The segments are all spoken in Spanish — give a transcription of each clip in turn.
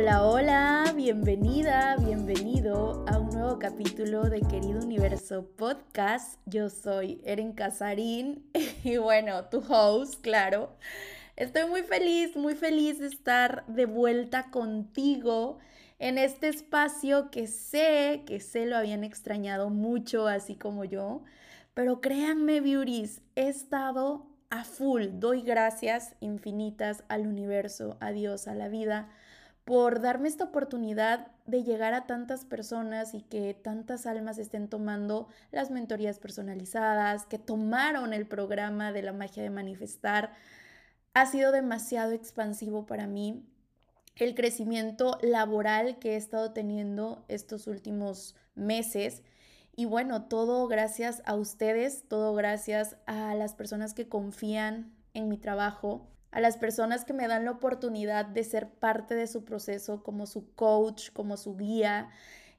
Hola, hola, bienvenida, bienvenido a un nuevo capítulo de Querido Universo Podcast. Yo soy Eren Casarín y bueno, tu host, claro. Estoy muy feliz, muy feliz de estar de vuelta contigo en este espacio que sé, que sé lo habían extrañado mucho, así como yo. Pero créanme, beauties, he estado a full. Doy gracias infinitas al universo, a Dios, a la vida, por darme esta oportunidad de llegar a tantas personas y que tantas almas estén tomando las mentorías personalizadas, que tomaron el programa de la magia de manifestar. Ha sido demasiado expansivo para mí el crecimiento laboral que he estado teniendo estos últimos meses. Y bueno, todo gracias a ustedes, todo gracias a las personas que confían en mi trabajo, a las personas que me dan la oportunidad de ser parte de su proceso como su coach, como su guía,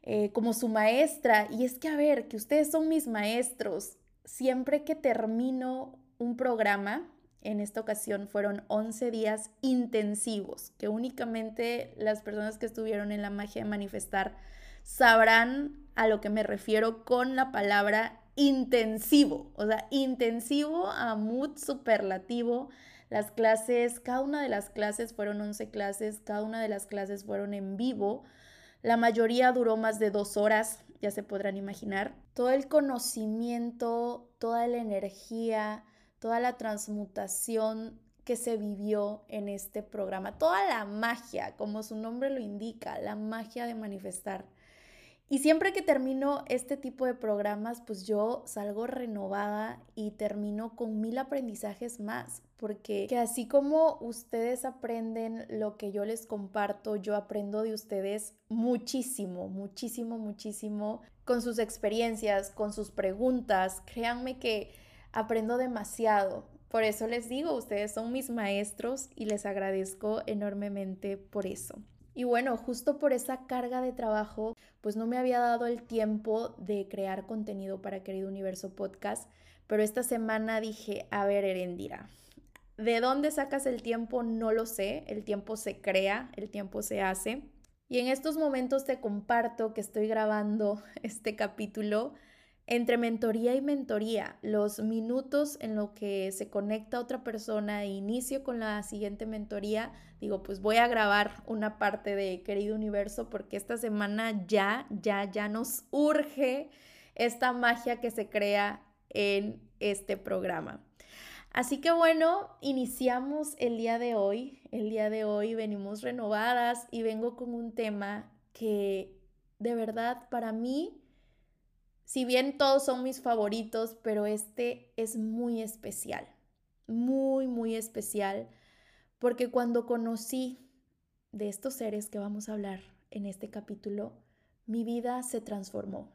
eh, como su maestra. Y es que, a ver, que ustedes son mis maestros. Siempre que termino un programa, en esta ocasión fueron 11 días intensivos, que únicamente las personas que estuvieron en la magia de manifestar sabrán a lo que me refiero con la palabra intensivo, o sea, intensivo a mood superlativo las clases, cada una de las clases fueron 11 clases, cada una de las clases fueron en vivo. La mayoría duró más de dos horas, ya se podrán imaginar. Todo el conocimiento, toda la energía, toda la transmutación que se vivió en este programa, toda la magia, como su nombre lo indica, la magia de manifestar y siempre que termino este tipo de programas, pues yo salgo renovada y termino con mil aprendizajes más, porque así como ustedes aprenden lo que yo les comparto, yo aprendo de ustedes muchísimo, muchísimo, muchísimo con sus experiencias, con sus preguntas. Créanme que aprendo demasiado. Por eso les digo, ustedes son mis maestros y les agradezco enormemente por eso. Y bueno, justo por esa carga de trabajo, pues no me había dado el tiempo de crear contenido para Querido Universo Podcast, pero esta semana dije, a ver, Erendira, ¿de dónde sacas el tiempo? No lo sé, el tiempo se crea, el tiempo se hace. Y en estos momentos te comparto que estoy grabando este capítulo entre mentoría y mentoría, los minutos en lo que se conecta otra persona e inicio con la siguiente mentoría, digo, pues voy a grabar una parte de Querido Universo porque esta semana ya, ya, ya nos urge esta magia que se crea en este programa. Así que bueno, iniciamos el día de hoy. El día de hoy venimos renovadas y vengo con un tema que de verdad para mí si bien todos son mis favoritos, pero este es muy especial, muy, muy especial, porque cuando conocí de estos seres que vamos a hablar en este capítulo, mi vida se transformó.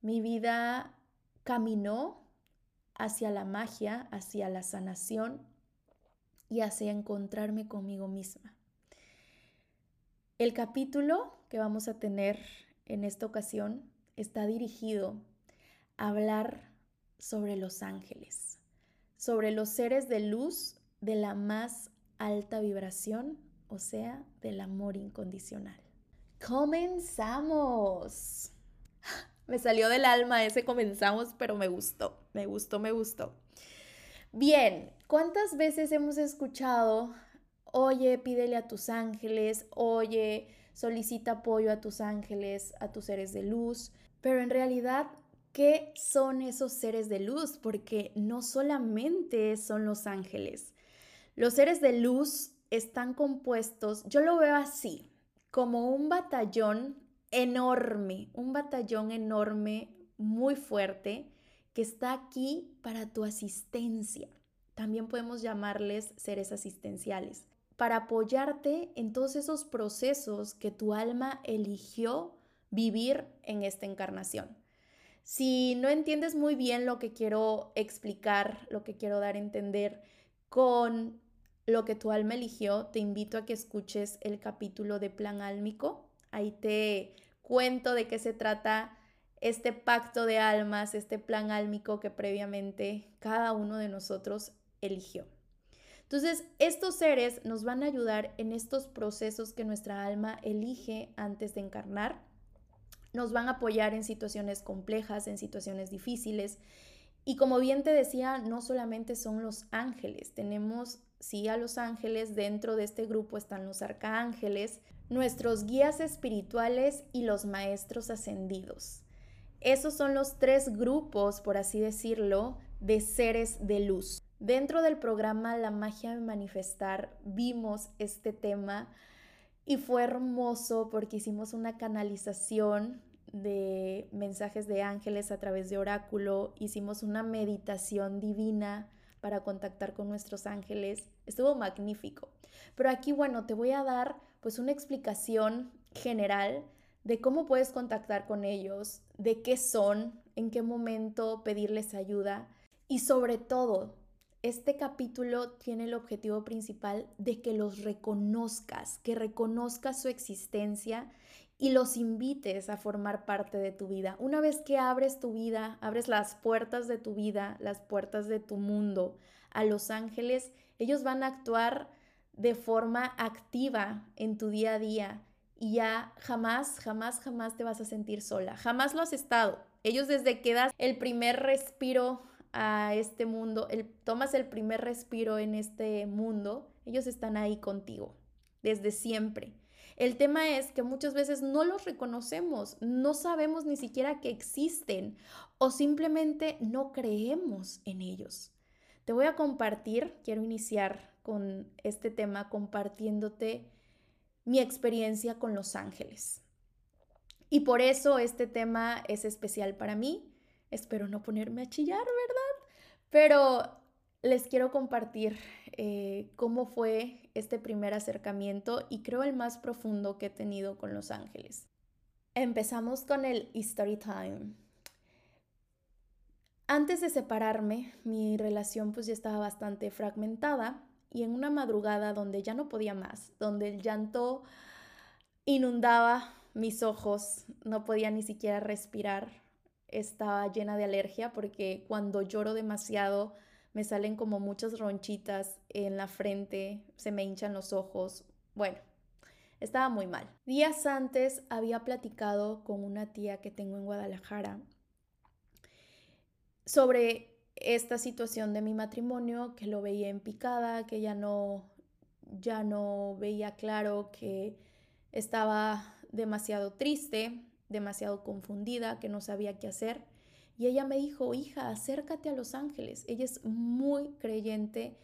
Mi vida caminó hacia la magia, hacia la sanación y hacia encontrarme conmigo misma. El capítulo que vamos a tener en esta ocasión está dirigido a hablar sobre los ángeles, sobre los seres de luz de la más alta vibración, o sea, del amor incondicional. Comenzamos. Me salió del alma ese comenzamos, pero me gustó, me gustó, me gustó. Bien, ¿cuántas veces hemos escuchado, oye, pídele a tus ángeles, oye, solicita apoyo a tus ángeles, a tus seres de luz? Pero en realidad, ¿qué son esos seres de luz? Porque no solamente son los ángeles. Los seres de luz están compuestos, yo lo veo así, como un batallón enorme, un batallón enorme, muy fuerte, que está aquí para tu asistencia. También podemos llamarles seres asistenciales, para apoyarte en todos esos procesos que tu alma eligió vivir en esta encarnación. Si no entiendes muy bien lo que quiero explicar, lo que quiero dar a entender con lo que tu alma eligió, te invito a que escuches el capítulo de Plan Álmico. Ahí te cuento de qué se trata este pacto de almas, este plan álmico que previamente cada uno de nosotros eligió. Entonces, estos seres nos van a ayudar en estos procesos que nuestra alma elige antes de encarnar. Nos van a apoyar en situaciones complejas, en situaciones difíciles. Y como bien te decía, no solamente son los ángeles, tenemos sí a los ángeles, dentro de este grupo están los arcángeles, nuestros guías espirituales y los maestros ascendidos. Esos son los tres grupos, por así decirlo, de seres de luz. Dentro del programa La magia de manifestar vimos este tema y fue hermoso porque hicimos una canalización de mensajes de ángeles a través de oráculo, hicimos una meditación divina para contactar con nuestros ángeles. Estuvo magnífico. Pero aquí, bueno, te voy a dar pues una explicación general de cómo puedes contactar con ellos, de qué son, en qué momento pedirles ayuda y sobre todo, este capítulo tiene el objetivo principal de que los reconozcas, que reconozcas su existencia y los invites a formar parte de tu vida. Una vez que abres tu vida, abres las puertas de tu vida, las puertas de tu mundo a los ángeles, ellos van a actuar de forma activa en tu día a día y ya jamás, jamás, jamás te vas a sentir sola. Jamás lo has estado. Ellos desde que das el primer respiro a este mundo, el, tomas el primer respiro en este mundo, ellos están ahí contigo, desde siempre. El tema es que muchas veces no los reconocemos, no sabemos ni siquiera que existen o simplemente no creemos en ellos. Te voy a compartir, quiero iniciar con este tema compartiéndote mi experiencia con los ángeles. Y por eso este tema es especial para mí. Espero no ponerme a chillar, ¿verdad? Pero les quiero compartir eh, cómo fue este primer acercamiento y creo el más profundo que he tenido con los ángeles. Empezamos con el Story Time. Antes de separarme, mi relación pues ya estaba bastante fragmentada y en una madrugada donde ya no podía más, donde el llanto inundaba mis ojos, no podía ni siquiera respirar, estaba llena de alergia porque cuando lloro demasiado me salen como muchas ronchitas en la frente, se me hinchan los ojos, bueno, estaba muy mal. Días antes había platicado con una tía que tengo en Guadalajara sobre esta situación de mi matrimonio, que lo veía en picada, que ya no, ya no veía claro, que estaba demasiado triste, demasiado confundida, que no sabía qué hacer. Y ella me dijo, hija, acércate a Los Ángeles. Ella es muy creyente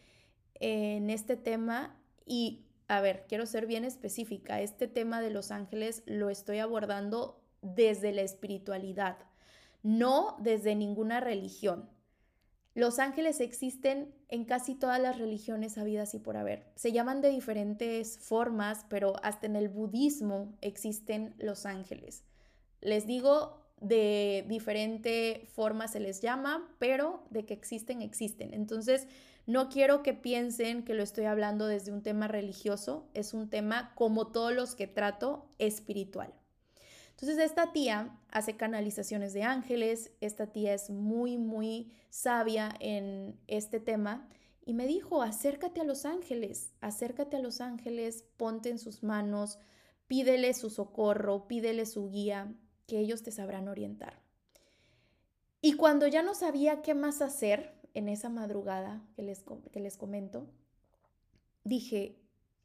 en este tema y, a ver, quiero ser bien específica, este tema de Los Ángeles lo estoy abordando desde la espiritualidad, no desde ninguna religión. Los ángeles existen en casi todas las religiones habidas y por haber. Se llaman de diferentes formas, pero hasta en el budismo existen los ángeles. Les digo, de diferente forma se les llama, pero de que existen, existen. Entonces, no quiero que piensen que lo estoy hablando desde un tema religioso, es un tema como todos los que trato espiritual. Entonces esta tía hace canalizaciones de ángeles, esta tía es muy, muy sabia en este tema y me dijo, acércate a los ángeles, acércate a los ángeles, ponte en sus manos, pídele su socorro, pídele su guía, que ellos te sabrán orientar. Y cuando ya no sabía qué más hacer en esa madrugada que les, que les comento, dije,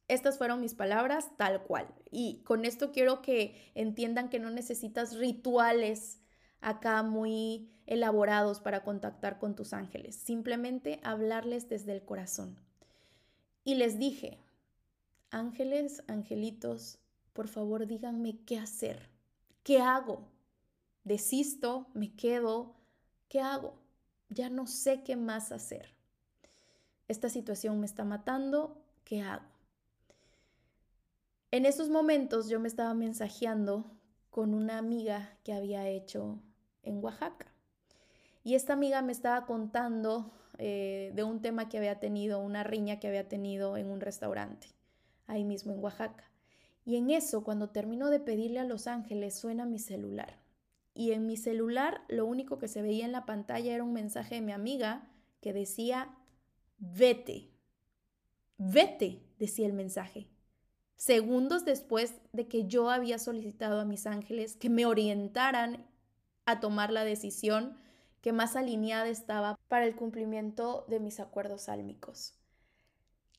estas fueron mis palabras tal cual. Y con esto quiero que entiendan que no necesitas rituales acá muy elaborados para contactar con tus ángeles. Simplemente hablarles desde el corazón. Y les dije, ángeles, angelitos, por favor díganme qué hacer. ¿Qué hago? ¿Desisto? ¿Me quedo? ¿Qué hago? Ya no sé qué más hacer. Esta situación me está matando. ¿Qué hago? En esos momentos yo me estaba mensajeando con una amiga que había hecho en Oaxaca. Y esta amiga me estaba contando eh, de un tema que había tenido, una riña que había tenido en un restaurante, ahí mismo en Oaxaca. Y en eso, cuando termino de pedirle a Los Ángeles, suena mi celular. Y en mi celular lo único que se veía en la pantalla era un mensaje de mi amiga que decía, vete. Vete, decía el mensaje. Segundos después de que yo había solicitado a mis ángeles que me orientaran a tomar la decisión que más alineada estaba para el cumplimiento de mis acuerdos sálmicos.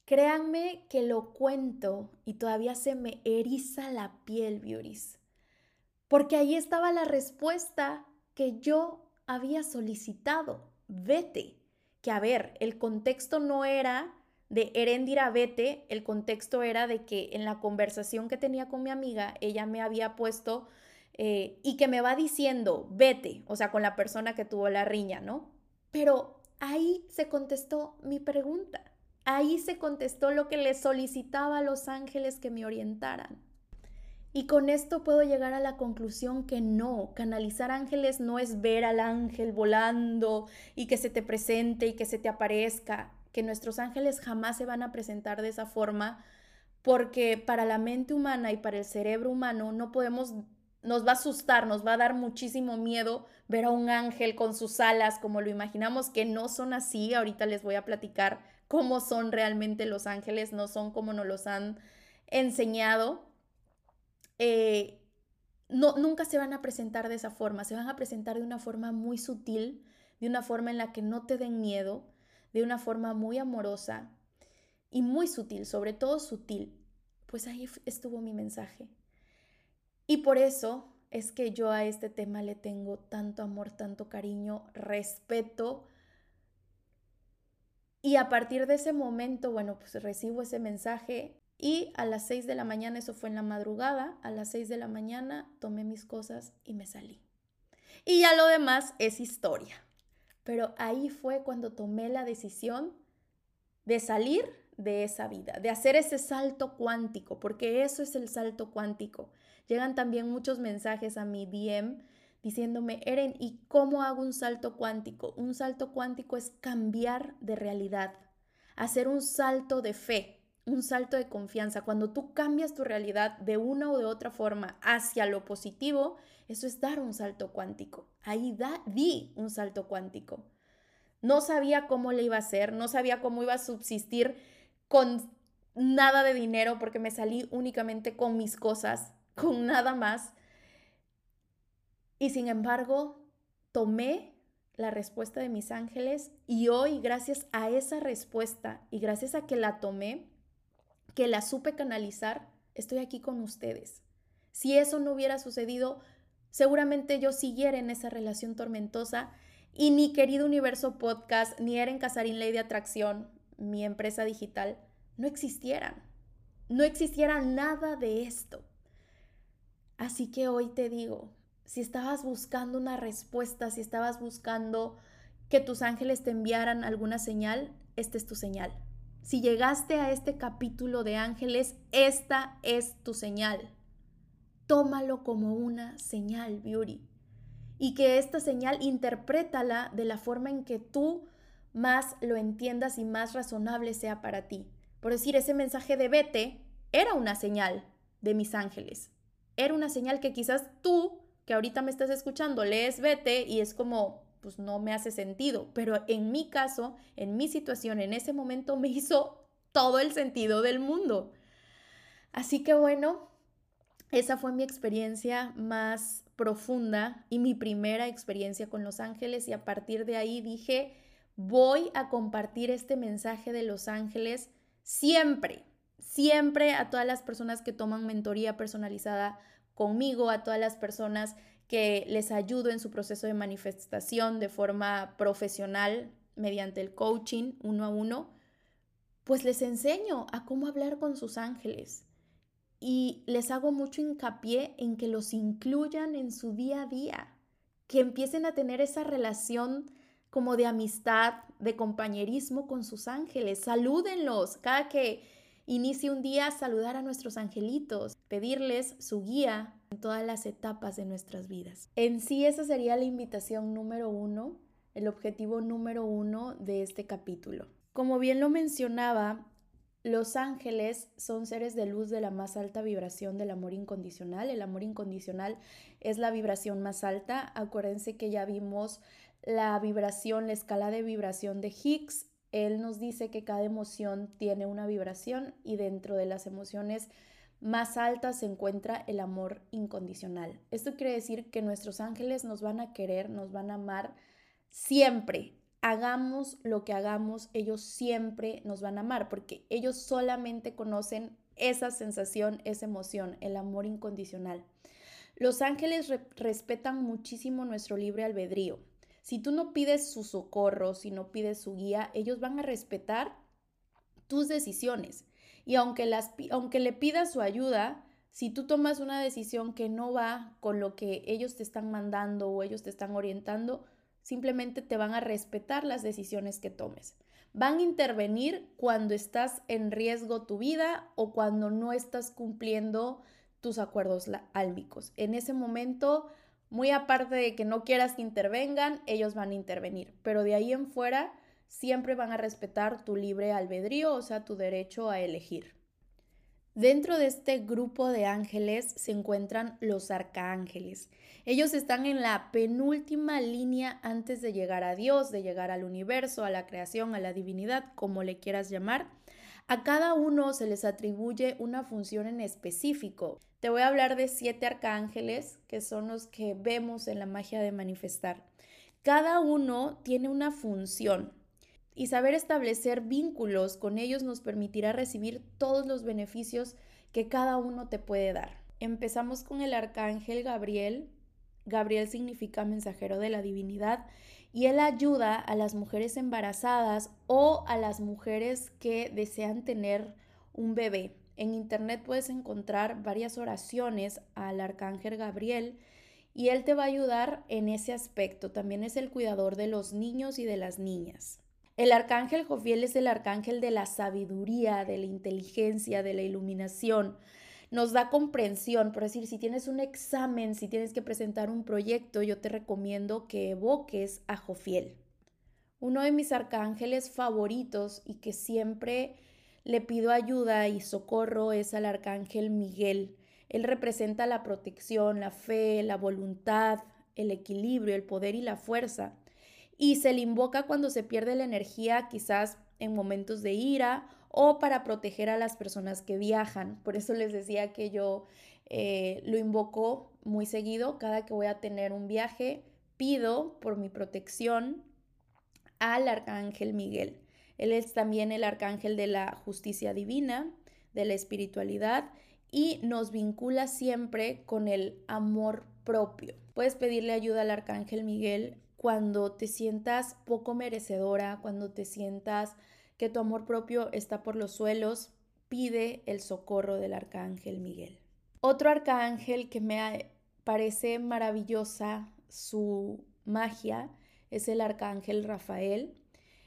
Créanme que lo cuento y todavía se me eriza la piel, beauties, porque ahí estaba la respuesta que yo había solicitado. Vete. Que a ver, el contexto no era de Erendira vete, el contexto era de que en la conversación que tenía con mi amiga, ella me había puesto eh, y que me va diciendo, vete, o sea, con la persona que tuvo la riña, ¿no? Pero ahí se contestó mi pregunta. Ahí se contestó lo que le solicitaba a los ángeles que me orientaran. Y con esto puedo llegar a la conclusión que no, canalizar ángeles no es ver al ángel volando y que se te presente y que se te aparezca, que nuestros ángeles jamás se van a presentar de esa forma, porque para la mente humana y para el cerebro humano no podemos, nos va a asustar, nos va a dar muchísimo miedo ver a un ángel con sus alas como lo imaginamos, que no son así, ahorita les voy a platicar cómo son realmente los ángeles, no son como nos los han enseñado. Eh, no, nunca se van a presentar de esa forma, se van a presentar de una forma muy sutil, de una forma en la que no te den miedo, de una forma muy amorosa y muy sutil, sobre todo sutil. Pues ahí estuvo mi mensaje. Y por eso es que yo a este tema le tengo tanto amor, tanto cariño, respeto, y a partir de ese momento, bueno, pues recibo ese mensaje y a las 6 de la mañana, eso fue en la madrugada, a las 6 de la mañana tomé mis cosas y me salí. Y ya lo demás es historia. Pero ahí fue cuando tomé la decisión de salir de esa vida, de hacer ese salto cuántico, porque eso es el salto cuántico. Llegan también muchos mensajes a mi DM diciéndome, Eren, ¿y cómo hago un salto cuántico? Un salto cuántico es cambiar de realidad, hacer un salto de fe, un salto de confianza. Cuando tú cambias tu realidad de una o de otra forma hacia lo positivo, eso es dar un salto cuántico. Ahí da, di un salto cuántico. No sabía cómo le iba a hacer, no sabía cómo iba a subsistir con nada de dinero porque me salí únicamente con mis cosas, con nada más. Y sin embargo, tomé la respuesta de mis ángeles y hoy, gracias a esa respuesta y gracias a que la tomé, que la supe canalizar, estoy aquí con ustedes. Si eso no hubiera sucedido, seguramente yo siguiera en esa relación tormentosa y ni querido Universo Podcast, ni Eren Casarín Ley de Atracción, mi empresa digital, no existieran. No existiera nada de esto. Así que hoy te digo, si estabas buscando una respuesta, si estabas buscando que tus ángeles te enviaran alguna señal, esta es tu señal. Si llegaste a este capítulo de ángeles, esta es tu señal. Tómalo como una señal, Beauty. Y que esta señal interprétala de la forma en que tú más lo entiendas y más razonable sea para ti. Por decir, ese mensaje de vete era una señal de mis ángeles. Era una señal que quizás tú que ahorita me estás escuchando, lees vete y es como, pues no me hace sentido. Pero en mi caso, en mi situación, en ese momento me hizo todo el sentido del mundo. Así que bueno, esa fue mi experiencia más profunda y mi primera experiencia con Los Ángeles y a partir de ahí dije, voy a compartir este mensaje de Los Ángeles siempre, siempre a todas las personas que toman mentoría personalizada conmigo, a todas las personas que les ayudo en su proceso de manifestación de forma profesional mediante el coaching uno a uno, pues les enseño a cómo hablar con sus ángeles y les hago mucho hincapié en que los incluyan en su día a día, que empiecen a tener esa relación como de amistad, de compañerismo con sus ángeles. Salúdenlos cada que Inicie un día saludar a nuestros angelitos, pedirles su guía en todas las etapas de nuestras vidas. En sí esa sería la invitación número uno, el objetivo número uno de este capítulo. Como bien lo mencionaba, los ángeles son seres de luz de la más alta vibración del amor incondicional. El amor incondicional es la vibración más alta. Acuérdense que ya vimos la vibración, la escala de vibración de Higgs él nos dice que cada emoción tiene una vibración y dentro de las emociones más altas se encuentra el amor incondicional. Esto quiere decir que nuestros ángeles nos van a querer, nos van a amar siempre. Hagamos lo que hagamos, ellos siempre nos van a amar porque ellos solamente conocen esa sensación, esa emoción, el amor incondicional. Los ángeles respetan muchísimo nuestro libre albedrío. Si tú no pides su socorro, si no pides su guía, ellos van a respetar tus decisiones. Y aunque, las, aunque le pidas su ayuda, si tú tomas una decisión que no va con lo que ellos te están mandando o ellos te están orientando, simplemente te van a respetar las decisiones que tomes. Van a intervenir cuando estás en riesgo tu vida o cuando no estás cumpliendo tus acuerdos álmicos. En ese momento muy aparte de que no quieras que intervengan, ellos van a intervenir, pero de ahí en fuera siempre van a respetar tu libre albedrío, o sea, tu derecho a elegir. Dentro de este grupo de ángeles se encuentran los arcángeles. Ellos están en la penúltima línea antes de llegar a Dios, de llegar al universo, a la creación, a la divinidad, como le quieras llamar. A cada uno se les atribuye una función en específico. Te voy a hablar de siete arcángeles, que son los que vemos en la magia de manifestar. Cada uno tiene una función y saber establecer vínculos con ellos nos permitirá recibir todos los beneficios que cada uno te puede dar. Empezamos con el arcángel Gabriel. Gabriel significa mensajero de la divinidad y él ayuda a las mujeres embarazadas o a las mujeres que desean tener un bebé. En internet puedes encontrar varias oraciones al arcángel Gabriel y él te va a ayudar en ese aspecto. También es el cuidador de los niños y de las niñas. El arcángel Jofiel es el arcángel de la sabiduría, de la inteligencia, de la iluminación nos da comprensión. Por decir, si tienes un examen, si tienes que presentar un proyecto, yo te recomiendo que evoques a Jofiel. Uno de mis arcángeles favoritos y que siempre le pido ayuda y socorro es al arcángel Miguel. Él representa la protección, la fe, la voluntad, el equilibrio, el poder y la fuerza. Y se le invoca cuando se pierde la energía, quizás en momentos de ira o para proteger a las personas que viajan. Por eso les decía que yo eh, lo invoco muy seguido. Cada que voy a tener un viaje, pido por mi protección al arcángel Miguel. Él es también el arcángel de la justicia divina, de la espiritualidad y nos vincula siempre con el amor propio. Puedes pedirle ayuda al arcángel Miguel cuando te sientas poco merecedora, cuando te sientas que tu amor propio está por los suelos, pide el socorro del arcángel Miguel. Otro arcángel que me parece maravillosa su magia es el arcángel Rafael.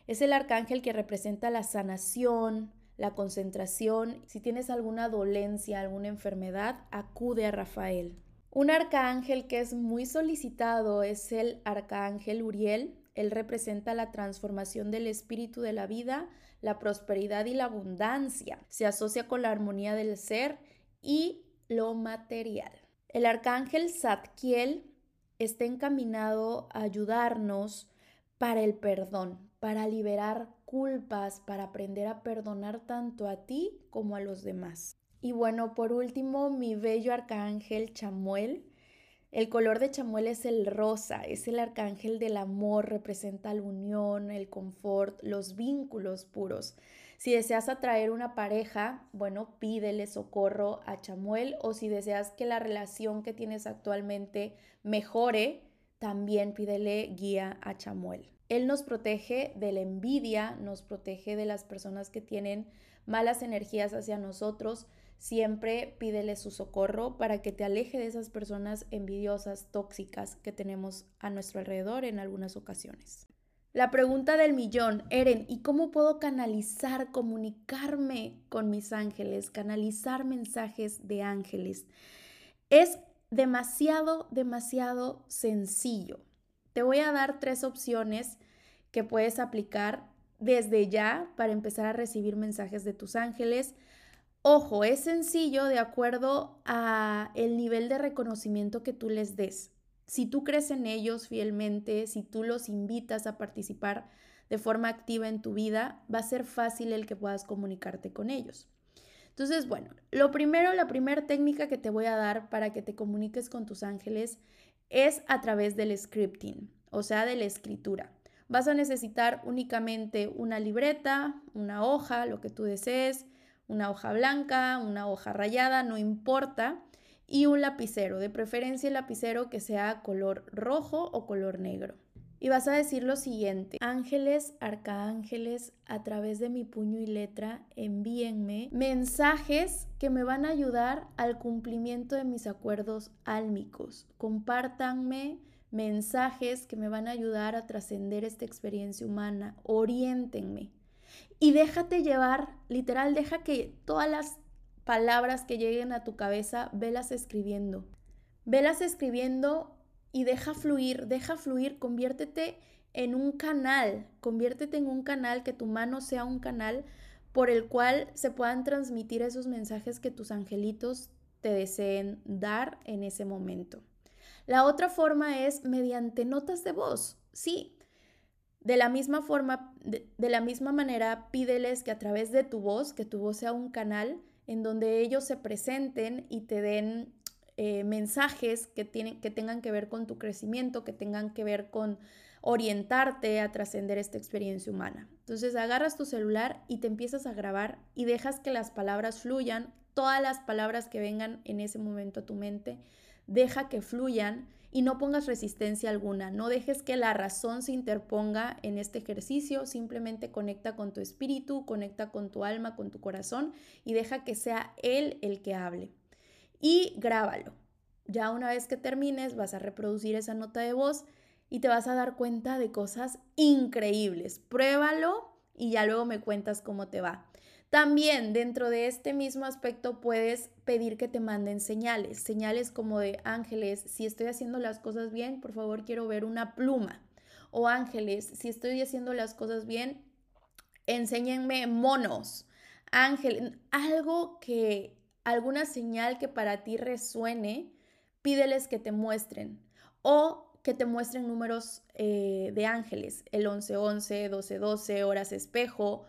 Es el arcángel que representa la sanación, la concentración. Si tienes alguna dolencia, alguna enfermedad, acude a Rafael. Un arcángel que es muy solicitado es el arcángel Uriel. Él representa la transformación del espíritu de la vida, la prosperidad y la abundancia. Se asocia con la armonía del ser y lo material. El arcángel Zadkiel está encaminado a ayudarnos para el perdón, para liberar culpas, para aprender a perdonar tanto a ti como a los demás. Y bueno, por último, mi bello arcángel Chamuel el color de chamuel es el rosa, es el arcángel del amor, representa la unión, el confort, los vínculos puros. Si deseas atraer una pareja, bueno, pídele socorro a Chamuel o si deseas que la relación que tienes actualmente mejore, también pídele guía a Chamuel. Él nos protege de la envidia, nos protege de las personas que tienen malas energías hacia nosotros, Siempre pídele su socorro para que te aleje de esas personas envidiosas, tóxicas que tenemos a nuestro alrededor en algunas ocasiones. La pregunta del millón, Eren, ¿y cómo puedo canalizar, comunicarme con mis ángeles, canalizar mensajes de ángeles? Es demasiado, demasiado sencillo. Te voy a dar tres opciones que puedes aplicar desde ya para empezar a recibir mensajes de tus ángeles Ojo, es sencillo de acuerdo a el nivel de reconocimiento que tú les des. Si tú crees en ellos fielmente, si tú los invitas a participar de forma activa en tu vida, va a ser fácil el que puedas comunicarte con ellos. Entonces, bueno, lo primero, la primera técnica que te voy a dar para que te comuniques con tus ángeles es a través del scripting, o sea, de la escritura. Vas a necesitar únicamente una libreta, una hoja, lo que tú desees, una hoja blanca, una hoja rayada, no importa, y un lapicero, de preferencia el lapicero que sea color rojo o color negro. Y vas a decir lo siguiente, ángeles, arcángeles, a través de mi puño y letra, envíenme mensajes que me van a ayudar al cumplimiento de mis acuerdos álmicos. Compártanme mensajes que me van a ayudar a trascender esta experiencia humana. Oriéntenme. Y déjate llevar, literal, deja que todas las palabras que lleguen a tu cabeza, velas escribiendo. Velas escribiendo y deja fluir, deja fluir, conviértete en un canal, conviértete en un canal, que tu mano sea un canal por el cual se puedan transmitir esos mensajes que tus angelitos te deseen dar en ese momento. La otra forma es mediante notas de voz. Sí, de la misma forma, de, la misma manera, pídeles que a través de tu voz, que tu voz sea un canal en donde ellos se presenten y te den eh, mensajes que, tienen, que tengan que ver con tu crecimiento, que tengan que ver con orientarte a trascender esta experiencia humana. Entonces agarras tu celular y te empiezas a grabar y dejas que las palabras fluyan, todas las palabras que vengan en ese momento a tu mente, deja que fluyan y no pongas resistencia alguna, no dejes que la razón se interponga en este ejercicio, simplemente conecta con tu espíritu, conecta con tu alma, con tu corazón y deja que sea él el que hable y grábalo. Ya una vez que termines vas a reproducir esa nota de voz y te vas a dar cuenta de cosas increíbles. Pruébalo y ya luego me cuentas cómo te va. También dentro de este mismo aspecto puedes pedir que te manden señales, señales como de ángeles, si estoy haciendo las cosas bien, por favor quiero ver una pluma. O ángeles, si estoy haciendo las cosas bien, enséñenme monos. Ángel, algo que alguna señal que para ti resuene, pídeles que te muestren o que te muestren números eh, de ángeles, el 1111, 1212, horas espejo.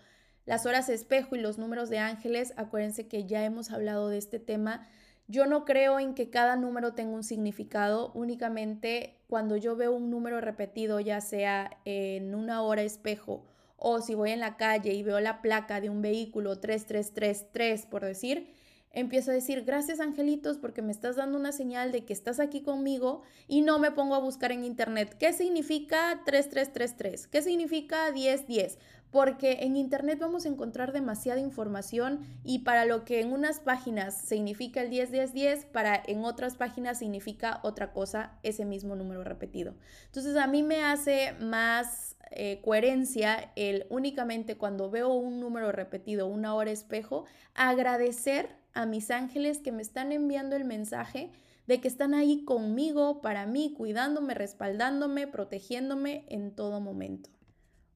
Las horas espejo y los números de ángeles, acuérdense que ya hemos hablado de este tema. Yo no creo en que cada número tenga un significado, únicamente cuando yo veo un número repetido, ya sea en una hora espejo o si voy en la calle y veo la placa de un vehículo 3333, por decir, empiezo a decir, gracias angelitos porque me estás dando una señal de que estás aquí conmigo y no me pongo a buscar en internet qué significa 3333, qué significa 1010, porque en internet vamos a encontrar demasiada información y para lo que en unas páginas significa el 101010, para en otras páginas significa otra cosa ese mismo número repetido. Entonces a mí me hace más eh, coherencia el únicamente cuando veo un número repetido, una hora espejo, agradecer a mis ángeles que me están enviando el mensaje de que están ahí conmigo, para mí, cuidándome, respaldándome, protegiéndome en todo momento.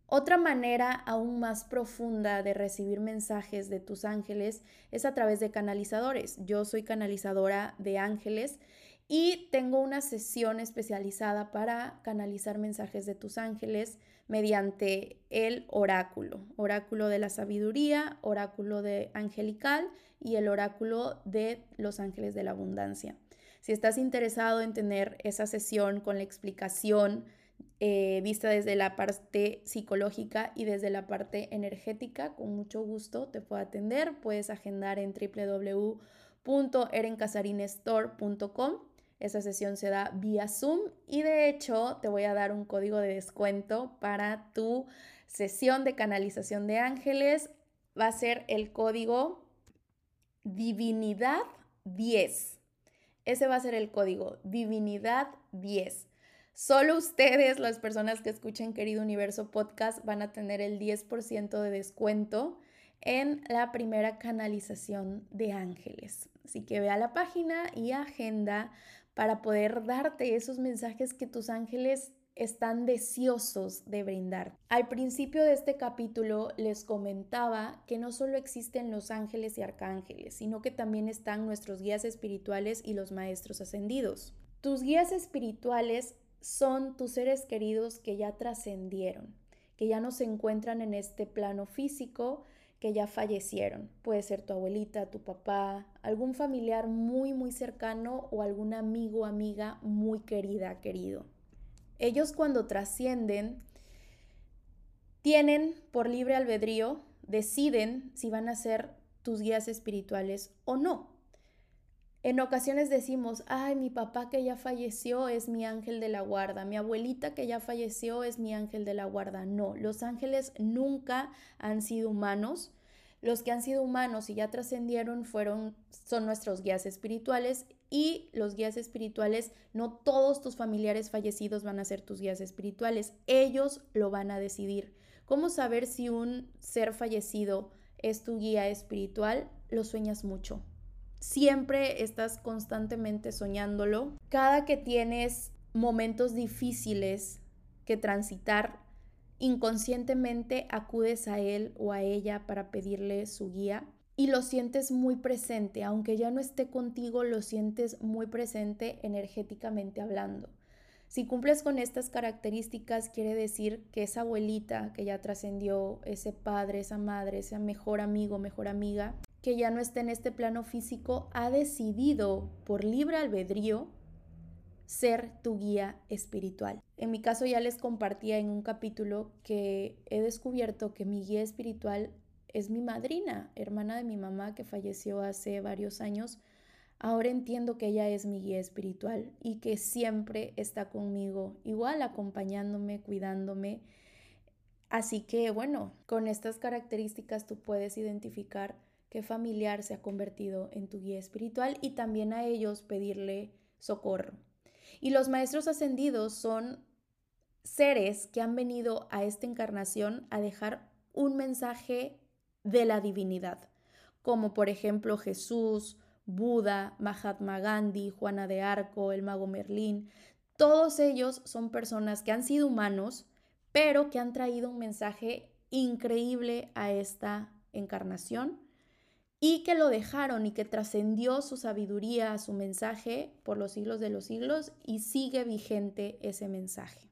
Otra manera aún más profunda de recibir mensajes de tus ángeles es a través de canalizadores. Yo soy canalizadora de ángeles y tengo una sesión especializada para canalizar mensajes de tus ángeles mediante el oráculo, oráculo de la sabiduría, oráculo de angelical y el oráculo de los ángeles de la abundancia. Si estás interesado en tener esa sesión con la explicación eh, vista desde la parte psicológica y desde la parte energética, con mucho gusto te puedo atender. Puedes agendar en www.erencasarinestore.com esa sesión se da vía Zoom y de hecho te voy a dar un código de descuento para tu sesión de canalización de ángeles. Va a ser el código Divinidad 10. Ese va a ser el código Divinidad 10. Solo ustedes, las personas que escuchen Querido Universo Podcast, van a tener el 10% de descuento en la primera canalización de ángeles. Así que ve a la página y agenda para poder darte esos mensajes que tus ángeles están deseosos de brindar. Al principio de este capítulo les comentaba que no solo existen los ángeles y arcángeles, sino que también están nuestros guías espirituales y los maestros ascendidos. Tus guías espirituales son tus seres queridos que ya trascendieron, que ya no se encuentran en este plano físico, que ya fallecieron. Puede ser tu abuelita, tu papá, algún familiar muy, muy cercano o algún amigo amiga muy querida, querido. Ellos cuando trascienden, tienen por libre albedrío, deciden si van a ser tus guías espirituales o no. En ocasiones decimos, ay, mi papá que ya falleció es mi ángel de la guarda, mi abuelita que ya falleció es mi ángel de la guarda. No, los ángeles nunca han sido humanos. Los que han sido humanos y ya trascendieron fueron, son nuestros guías espirituales y los guías espirituales, no todos tus familiares fallecidos van a ser tus guías espirituales, ellos lo van a decidir. ¿Cómo saber si un ser fallecido es tu guía espiritual? Lo sueñas mucho siempre estás constantemente soñándolo. Cada que tienes momentos difíciles que transitar, inconscientemente acudes a él o a ella para pedirle su guía y lo sientes muy presente, aunque ya no esté contigo, lo sientes muy presente energéticamente hablando. Si cumples con estas características, quiere decir que esa abuelita que ya trascendió, ese padre, esa madre, ese mejor amigo, mejor amiga, que ya no está en este plano físico, ha decidido por libre albedrío ser tu guía espiritual. En mi caso ya les compartía en un capítulo que he descubierto que mi guía espiritual es mi madrina, hermana de mi mamá que falleció hace varios años. Ahora entiendo que ella es mi guía espiritual y que siempre está conmigo, igual acompañándome, cuidándome. Así que bueno, con estas características tú puedes identificar qué familiar se ha convertido en tu guía espiritual y también a ellos pedirle socorro. Y los maestros ascendidos son seres que han venido a esta encarnación a dejar un mensaje de la divinidad, como por ejemplo Jesús, Buda, Mahatma Gandhi, Juana de Arco, el mago Merlín. Todos ellos son personas que han sido humanos, pero que han traído un mensaje increíble a esta encarnación y que lo dejaron y que trascendió su sabiduría, su mensaje por los siglos de los siglos y sigue vigente ese mensaje.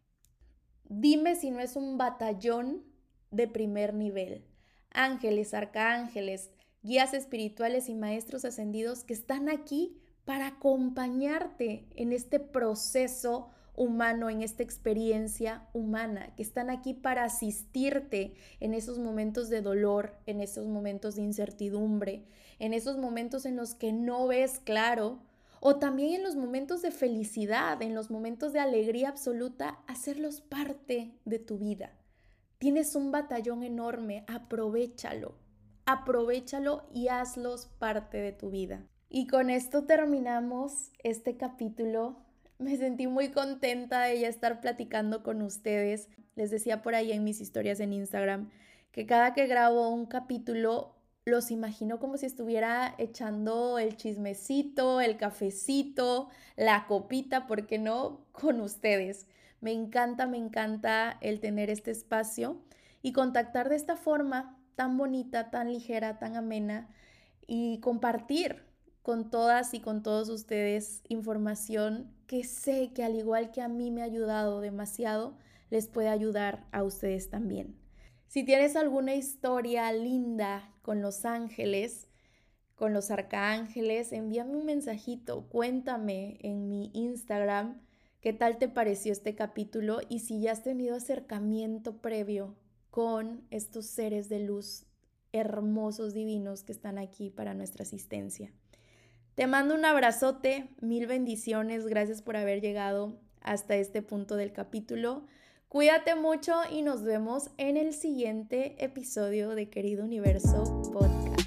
Dime si no es un batallón de primer nivel. Ángeles, arcángeles, guías espirituales y maestros ascendidos que están aquí para acompañarte en este proceso humano, en esta experiencia humana, que están aquí para asistirte en esos momentos de dolor, en esos momentos de incertidumbre, en esos momentos en los que no ves claro, o también en los momentos de felicidad, en los momentos de alegría absoluta, hacerlos parte de tu vida. Tienes un batallón enorme, aprovechalo, aprovechalo y hazlos parte de tu vida. Y con esto terminamos este capítulo me sentí muy contenta de ya estar platicando con ustedes. Les decía por ahí en mis historias en Instagram que cada que grabo un capítulo los imagino como si estuviera echando el chismecito, el cafecito, la copita, ¿por qué no? Con ustedes. Me encanta, me encanta el tener este espacio y contactar de esta forma tan bonita, tan ligera, tan amena y compartir con todas y con todos ustedes información que sé que al igual que a mí me ha ayudado demasiado, les puede ayudar a ustedes también. Si tienes alguna historia linda con los ángeles, con los arcángeles, envíame un mensajito, cuéntame en mi Instagram qué tal te pareció este capítulo y si ya has tenido acercamiento previo con estos seres de luz hermosos, divinos que están aquí para nuestra asistencia. Te mando un abrazote, mil bendiciones, gracias por haber llegado hasta este punto del capítulo. Cuídate mucho y nos vemos en el siguiente episodio de Querido Universo Podcast.